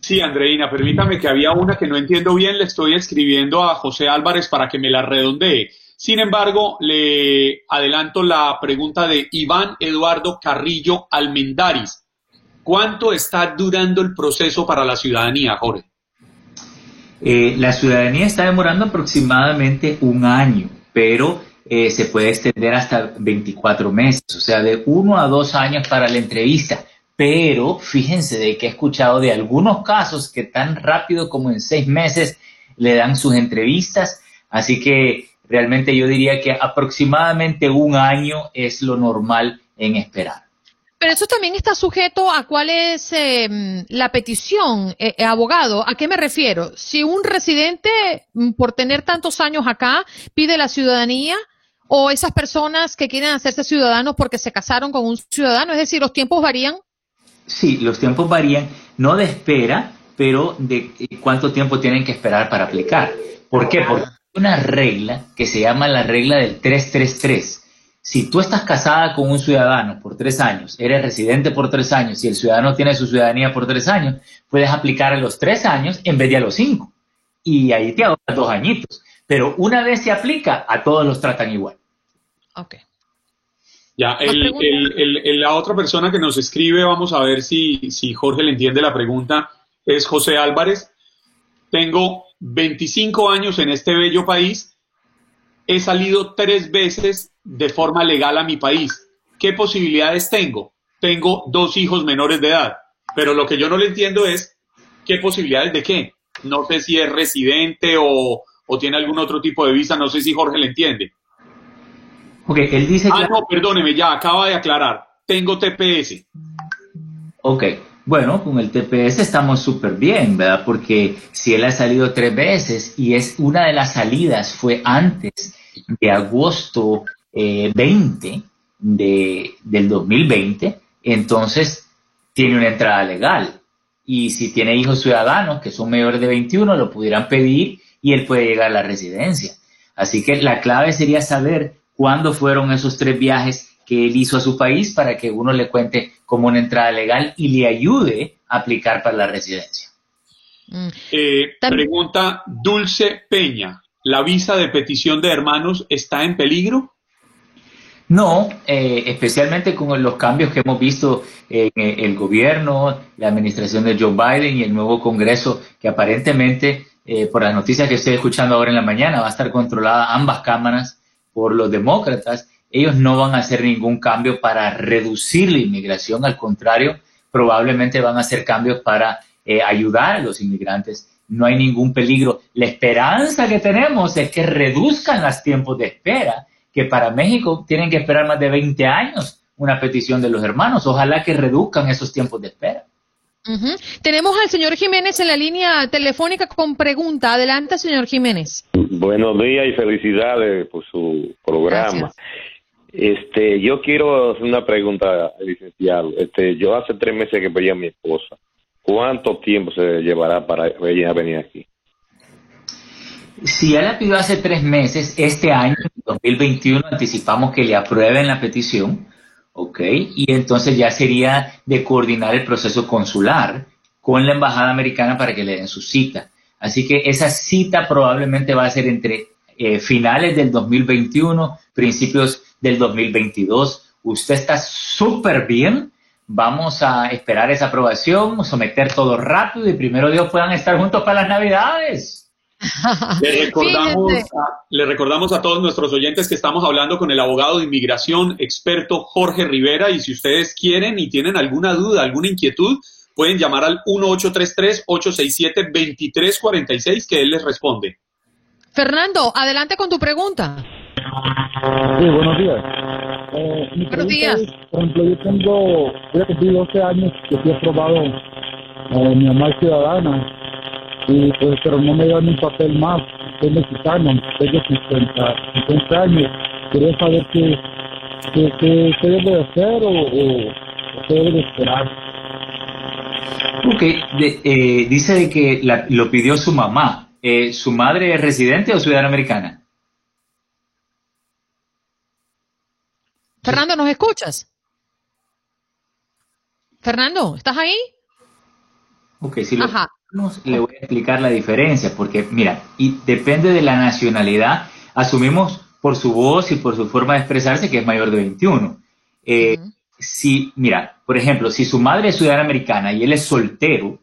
Sí, Andreina, permítame que había una que no entiendo bien, le estoy escribiendo a José Álvarez para que me la redondee. Sin embargo, le adelanto la pregunta de Iván Eduardo Carrillo Almendaris. ¿Cuánto está durando el proceso para la ciudadanía, Jorge? Eh, la ciudadanía está demorando aproximadamente un año, pero eh, se puede extender hasta 24 meses, o sea, de uno a dos años para la entrevista. Pero fíjense de que he escuchado de algunos casos que tan rápido como en seis meses le dan sus entrevistas, así que realmente yo diría que aproximadamente un año es lo normal en esperar. Pero eso también está sujeto a cuál es em, la petición, eh, eh, abogado. ¿A qué me refiero? Si un residente, mm, por tener tantos años acá, pide la ciudadanía, o esas personas que quieren hacerse ciudadanos porque se casaron con un ciudadano, es decir, los tiempos varían. Sí, los tiempos varían, no de espera, pero de cuánto tiempo tienen que esperar para aplicar. ¿Por qué? Porque hay una regla que se llama la regla del 333. Si tú estás casada con un ciudadano por tres años, eres residente por tres años y el ciudadano tiene su ciudadanía por tres años, puedes aplicar a los tres años en vez de a los cinco. Y ahí te ahorras dos añitos. Pero una vez se aplica, a todos los tratan igual. Ok. Ya, la otra persona que nos escribe, vamos a ver si, si Jorge le entiende la pregunta, es José Álvarez. Tengo 25 años en este bello país. He salido tres veces de forma legal a mi país. ¿Qué posibilidades tengo? Tengo dos hijos menores de edad, pero lo que yo no le entiendo es qué posibilidades de qué. No sé si es residente o, o tiene algún otro tipo de visa, no sé si Jorge le entiende. Ok, él dice ah, no, perdóneme, ya acaba de aclarar. Tengo TPS. Ok, bueno, con el TPS estamos súper bien, ¿verdad? Porque si él ha salido tres veces y es una de las salidas fue antes de agosto 20 eh, de, del 2020, entonces tiene una entrada legal. Y si tiene hijos ciudadanos que son mayores de 21, lo pudieran pedir y él puede llegar a la residencia. Así que la clave sería saber cuándo fueron esos tres viajes que él hizo a su país para que uno le cuente como una entrada legal y le ayude a aplicar para la residencia. Mm. Eh, pregunta Dulce Peña, ¿la visa de petición de hermanos está en peligro? No, eh, especialmente con los cambios que hemos visto en el gobierno, la administración de Joe Biden y el nuevo Congreso, que aparentemente, eh, por las noticias que estoy escuchando ahora en la mañana, va a estar controlada ambas cámaras por los demócratas, ellos no van a hacer ningún cambio para reducir la inmigración, al contrario, probablemente van a hacer cambios para eh, ayudar a los inmigrantes. No hay ningún peligro. La esperanza que tenemos es que reduzcan los tiempos de espera, que para México tienen que esperar más de 20 años una petición de los hermanos. Ojalá que reduzcan esos tiempos de espera. Tenemos al señor Jiménez en la línea telefónica con pregunta. Adelante, señor Jiménez. Buenos días y felicidades por su programa. Este, yo quiero hacer una pregunta, licenciado. Este, yo hace tres meses que pedí a mi esposa. ¿Cuánto tiempo se llevará para ella venir aquí? Si ella la pidió hace tres meses, este año, 2021, anticipamos que le aprueben la petición ¿ok? Y entonces ya sería de coordinar el proceso consular con la embajada americana para que le den su cita. Así que esa cita probablemente va a ser entre eh, finales del 2021, principios del 2022. Usted está súper bien, vamos a esperar esa aprobación, someter todo rápido y primero Dios puedan estar juntos para las Navidades. Le recordamos, a, le recordamos a todos nuestros oyentes que estamos hablando con el abogado de inmigración experto Jorge Rivera y si ustedes quieren y tienen alguna duda, alguna inquietud, pueden llamar al 1833-867-2346 que él les responde. Fernando, adelante con tu pregunta. Sí, buenos días. Eh, buenos días. por ejemplo, yo tengo, voy a cumplir 12 años que fui aprobado, eh, mi mamá es ciudadana, y pues, pero no me dan un papel más, soy mexicano, tengo 50, 50 años, quería saber qué, qué, qué, qué debo hacer o, o, qué debo de esperar. Ok, de, eh, dice de que la, lo pidió su mamá. Eh, ¿Su madre es residente o ciudadana americana? Fernando, ¿nos escuchas? Fernando, ¿estás ahí? Ok, si lo escuchamos, le voy a explicar la diferencia, porque mira, y depende de la nacionalidad, asumimos por su voz y por su forma de expresarse que es mayor de 21. Eh, Si, mira, por ejemplo, si su madre es ciudadana americana y él es soltero,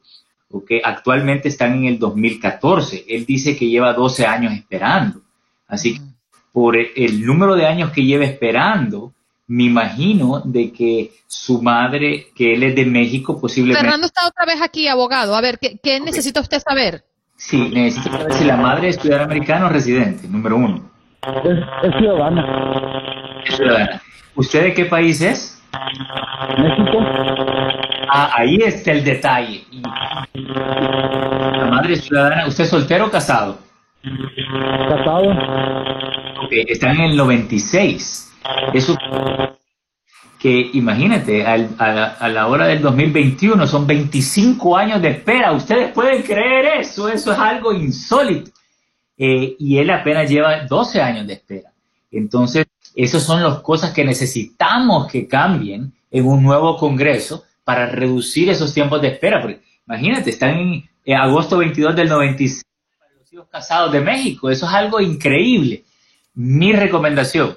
okay, actualmente están en el 2014, él dice que lleva 12 años esperando. Así que por el número de años que lleva esperando, me imagino de que su madre, que él es de México, posiblemente... Fernando está otra vez aquí, abogado. A ver, ¿qué, qué necesita usted saber? Sí, necesito saber si la madre es ciudadana americana o residente, número uno. Es, es ciudadana. Es ciudadana. ¿Usted de qué país es? México. Ah, ahí está el detalle. La madre ciudadana. ¿Usted es soltero o casado? Casado. Ok, está en el 96. Eso que imagínate, al- a, la, a la hora del 2021 son 25 años de espera. ¿Ustedes pueden creer eso? Eso es algo insólito. Eh, y él apenas lleva 12 años de espera. Entonces, esas son las cosas que necesitamos que cambien en un nuevo Congreso para reducir esos tiempos de espera. Porque imagínate, están en, agosto 22 del 96 para los hijos casados de México. Eso es algo increíble. Mi recomendación,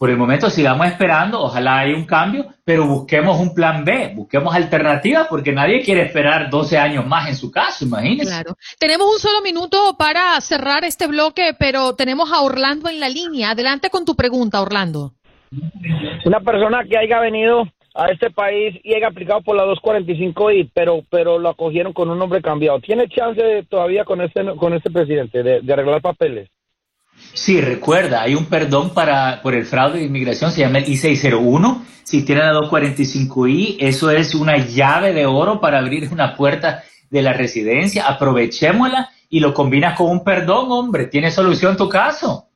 por el momento sigamos esperando, ojalá haya un cambio, pero busquemos un plan B, busquemos alternativas porque nadie quiere esperar 12 años más en su caso, imagínense. Claro. Tenemos un solo minuto para cerrar este bloque, pero tenemos a Orlando en la línea. Adelante con tu pregunta, Orlando. Una persona que haya venido a este país y haya aplicado por la 245I, pero pero lo acogieron con un nombre cambiado. ¿Tiene chance todavía con este con este presidente de, de arreglar papeles? Sí, recuerda, hay un perdón para, por el fraude de inmigración, se llama el I-601. Si tiene la 245I, eso es una llave de oro para abrir una puerta de la residencia. Aprovechémosla y lo combinas con un perdón, hombre. Tiene solución tu caso.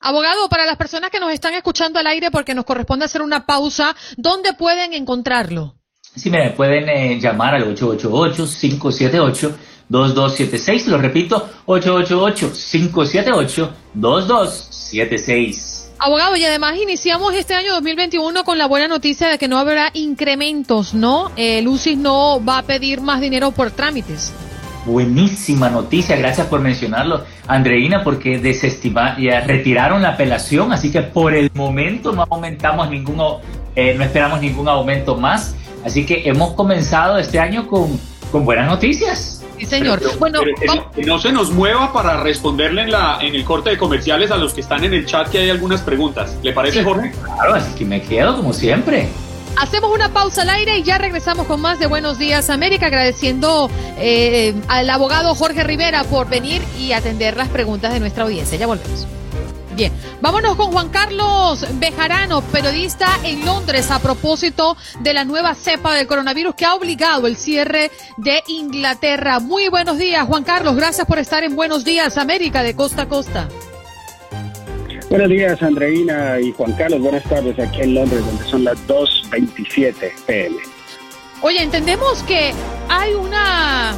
Abogado, para las personas que nos están escuchando al aire porque nos corresponde hacer una pausa, ¿dónde pueden encontrarlo? Sí, me pueden eh, llamar al 888-578-2276. Lo repito, 888-578-2276. Abogado, y además iniciamos este año 2021 con la buena noticia de que no habrá incrementos, ¿no? Eh, Lucis no va a pedir más dinero por trámites. Buenísima noticia, gracias por mencionarlo, Andreina, porque desestima, ya retiraron la apelación, así que por el momento no aumentamos ningún, au- eh, no esperamos ningún aumento más, así que hemos comenzado este año con, con buenas noticias. Sí, señor. Bueno, Pero que, que no se nos mueva para responderle en, la, en el corte de comerciales a los que están en el chat que hay algunas preguntas. ¿Le parece, Jorge? Claro, así que me quedo como siempre. Hacemos una pausa al aire y ya regresamos con más de Buenos Días América, agradeciendo eh, al abogado Jorge Rivera por venir y atender las preguntas de nuestra audiencia. Ya volvemos. Bien, vámonos con Juan Carlos Bejarano, periodista en Londres, a propósito de la nueva cepa del coronavirus que ha obligado el cierre de Inglaterra. Muy buenos días, Juan Carlos. Gracias por estar en Buenos Días América de costa a costa. Buenos días, Andreina y Juan Carlos. Buenas tardes aquí en Londres, donde son las 2.27 pm. Oye, entendemos que hay una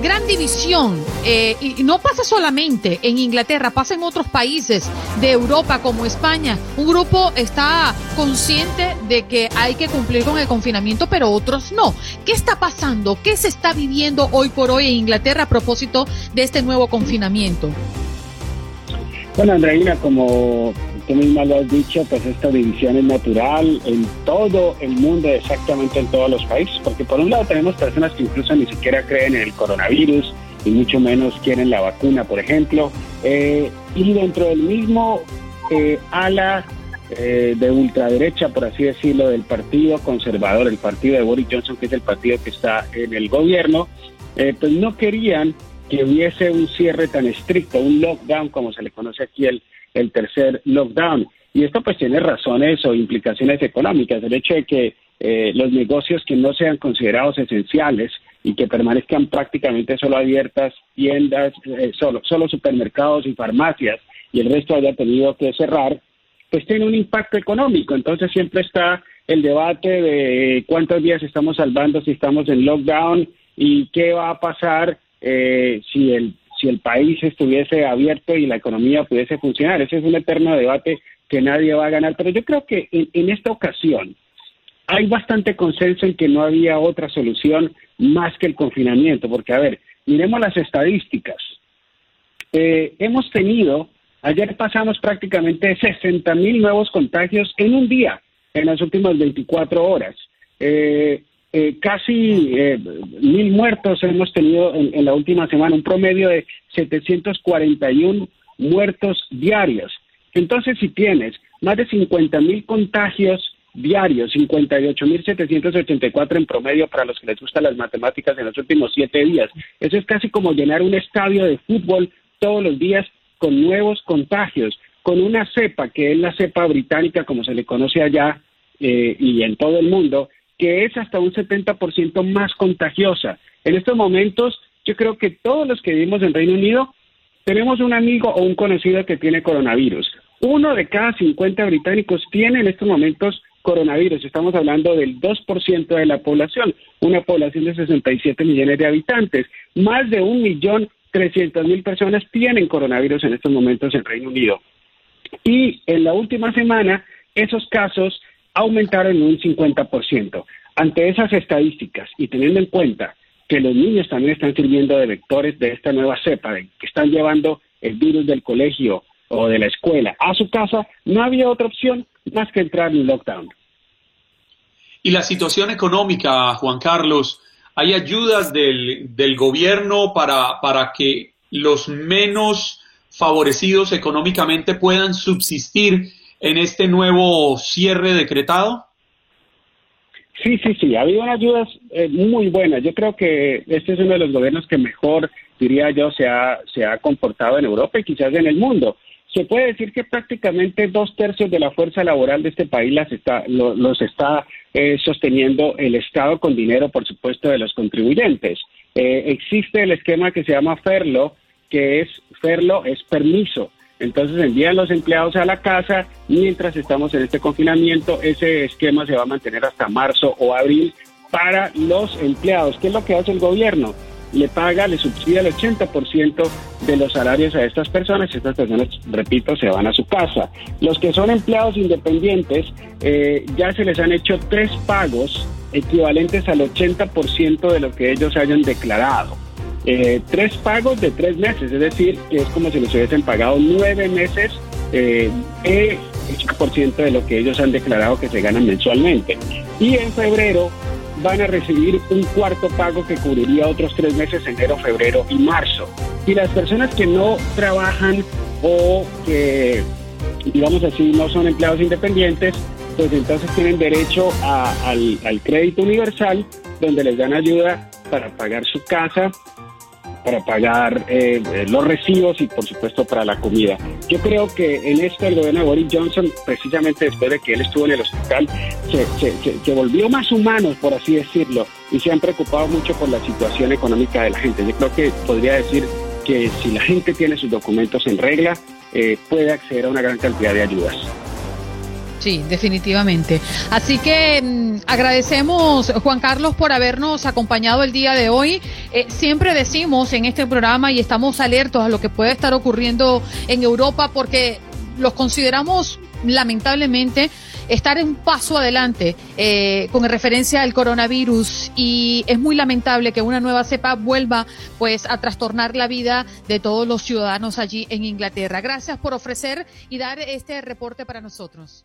gran división eh, y no pasa solamente en Inglaterra, pasa en otros países de Europa como España. Un grupo está consciente de que hay que cumplir con el confinamiento, pero otros no. ¿Qué está pasando? ¿Qué se está viviendo hoy por hoy en Inglaterra a propósito de este nuevo confinamiento? Bueno, Andreina, como tú misma lo has dicho, pues esta división es natural en todo el mundo, exactamente en todos los países, porque por un lado tenemos personas que incluso ni siquiera creen en el coronavirus y mucho menos quieren la vacuna, por ejemplo, eh, y dentro del mismo eh, ala eh, de ultraderecha, por así decirlo, del partido conservador, el partido de Boris Johnson, que es el partido que está en el gobierno, pues no querían que hubiese un cierre tan estricto, un lockdown, como se le conoce aquí el, el tercer lockdown. Y esto pues tiene razones o implicaciones económicas. El hecho de que eh, los negocios que no sean considerados esenciales y que permanezcan prácticamente solo abiertas tiendas, eh, solo, solo supermercados y farmacias y el resto haya tenido que cerrar, pues tiene un impacto económico. Entonces siempre está el debate de cuántos días estamos salvando si estamos en lockdown y qué va a pasar eh, si el si el país estuviese abierto y la economía pudiese funcionar. Ese es un eterno debate que nadie va a ganar, pero yo creo que en, esta ocasión hay bastante consenso en que no había otra solución más que el confinamiento, porque a ver, miremos las estadísticas. Eh, hemos tenido, ayer pasamos prácticamente 60 mil nuevos contagios en un día, en las últimas 24 horas. Eh, eh, casi eh, mil muertos hemos tenido en, la última semana, un promedio de 741 muertos diarios. Entonces, si tienes más de 50 mil contagios diarios, 58.784 en promedio para los que les gustan las matemáticas en los últimos siete días, eso es casi como llenar un estadio de fútbol todos los días con nuevos contagios, con una cepa que es la cepa británica, como se le conoce allá eh, y en todo el mundo, que es hasta un 70% más contagiosa. En estos momentos, yo creo que todos los que vivimos en Reino Unido tenemos un amigo o un conocido que tiene coronavirus. Uno de cada 50 británicos tiene en estos momentos coronavirus. Estamos hablando del 2% de la población, una población de 67 millones de habitantes. Más de un millón trescientos mil personas tienen coronavirus en estos momentos en Reino Unido. Y en la última semana, esos casos aumentaron en un 50%. Ante esas estadísticas y teniendo en cuenta que los niños también están sirviendo de vectores de esta nueva cepa, que están llevando el virus del colegio o de la escuela a su casa, no había otra opción más que entrar en lockdown. Y la situación económica, Juan Carlos, ¿hay ayudas del, del gobierno para, para que los menos favorecidos económicamente puedan subsistir en este nuevo cierre decretado? Sí, sí, sí, ha habido ayudas eh, muy buenas. Yo creo que este es uno de los gobiernos que mejor, diría yo, se ha, se ha comportado en Europa y quizás en el mundo. Se puede decir que prácticamente dos tercios de la fuerza laboral de este país las está, los está eh, sosteniendo el Estado con dinero, por supuesto, de los contribuyentes. Eh, existe el esquema que se llama FERLO, que es FERLO es permiso entonces envían los empleados a la casa mientras estamos en este confinamiento. Ese esquema se va a mantener hasta marzo o abril para los empleados. ¿Qué es lo que hace el gobierno? Le paga, le subsidia el 80% de los salarios a estas personas. Estas personas, repito, se van a su casa. Los que son empleados independientes, eh, ya se les han hecho tres pagos equivalentes al 80% de lo que ellos hayan declarado. Eh, tres pagos de tres meses, es decir, que es como si les hubiesen pagado nueve meses eh, el 8% de lo que ellos han declarado que se ganan mensualmente. Y en febrero van a recibir un cuarto pago que cubriría otros tres meses, enero, febrero y marzo. Y las personas que no trabajan o que, digamos así, no son empleados independientes, pues entonces tienen derecho al, al crédito universal, donde les dan ayuda para pagar su casa, para pagar eh, eh, los recibos y por supuesto para la comida. Yo creo que en esto el gobierno de Boris Johnson, precisamente después de que él estuvo en el hospital, se, se, volvió más humano, por así decirlo, y se han preocupado mucho por la situación económica de la gente. Yo creo que podría decir que si la gente tiene sus documentos en regla, eh, puede acceder a una gran cantidad de ayudas. Sí, definitivamente. Así que mm, agradecemos, Juan Carlos, por habernos acompañado el día de hoy. Eh, siempre decimos en este programa y estamos alertos a lo que puede estar ocurriendo en Europa porque los consideramos lamentablemente estar un paso adelante eh, con referencia al coronavirus y es muy lamentable que una nueva cepa vuelva pues a trastornar la vida de todos los ciudadanos allí en Inglaterra. Gracias por ofrecer y dar este reporte para nosotros.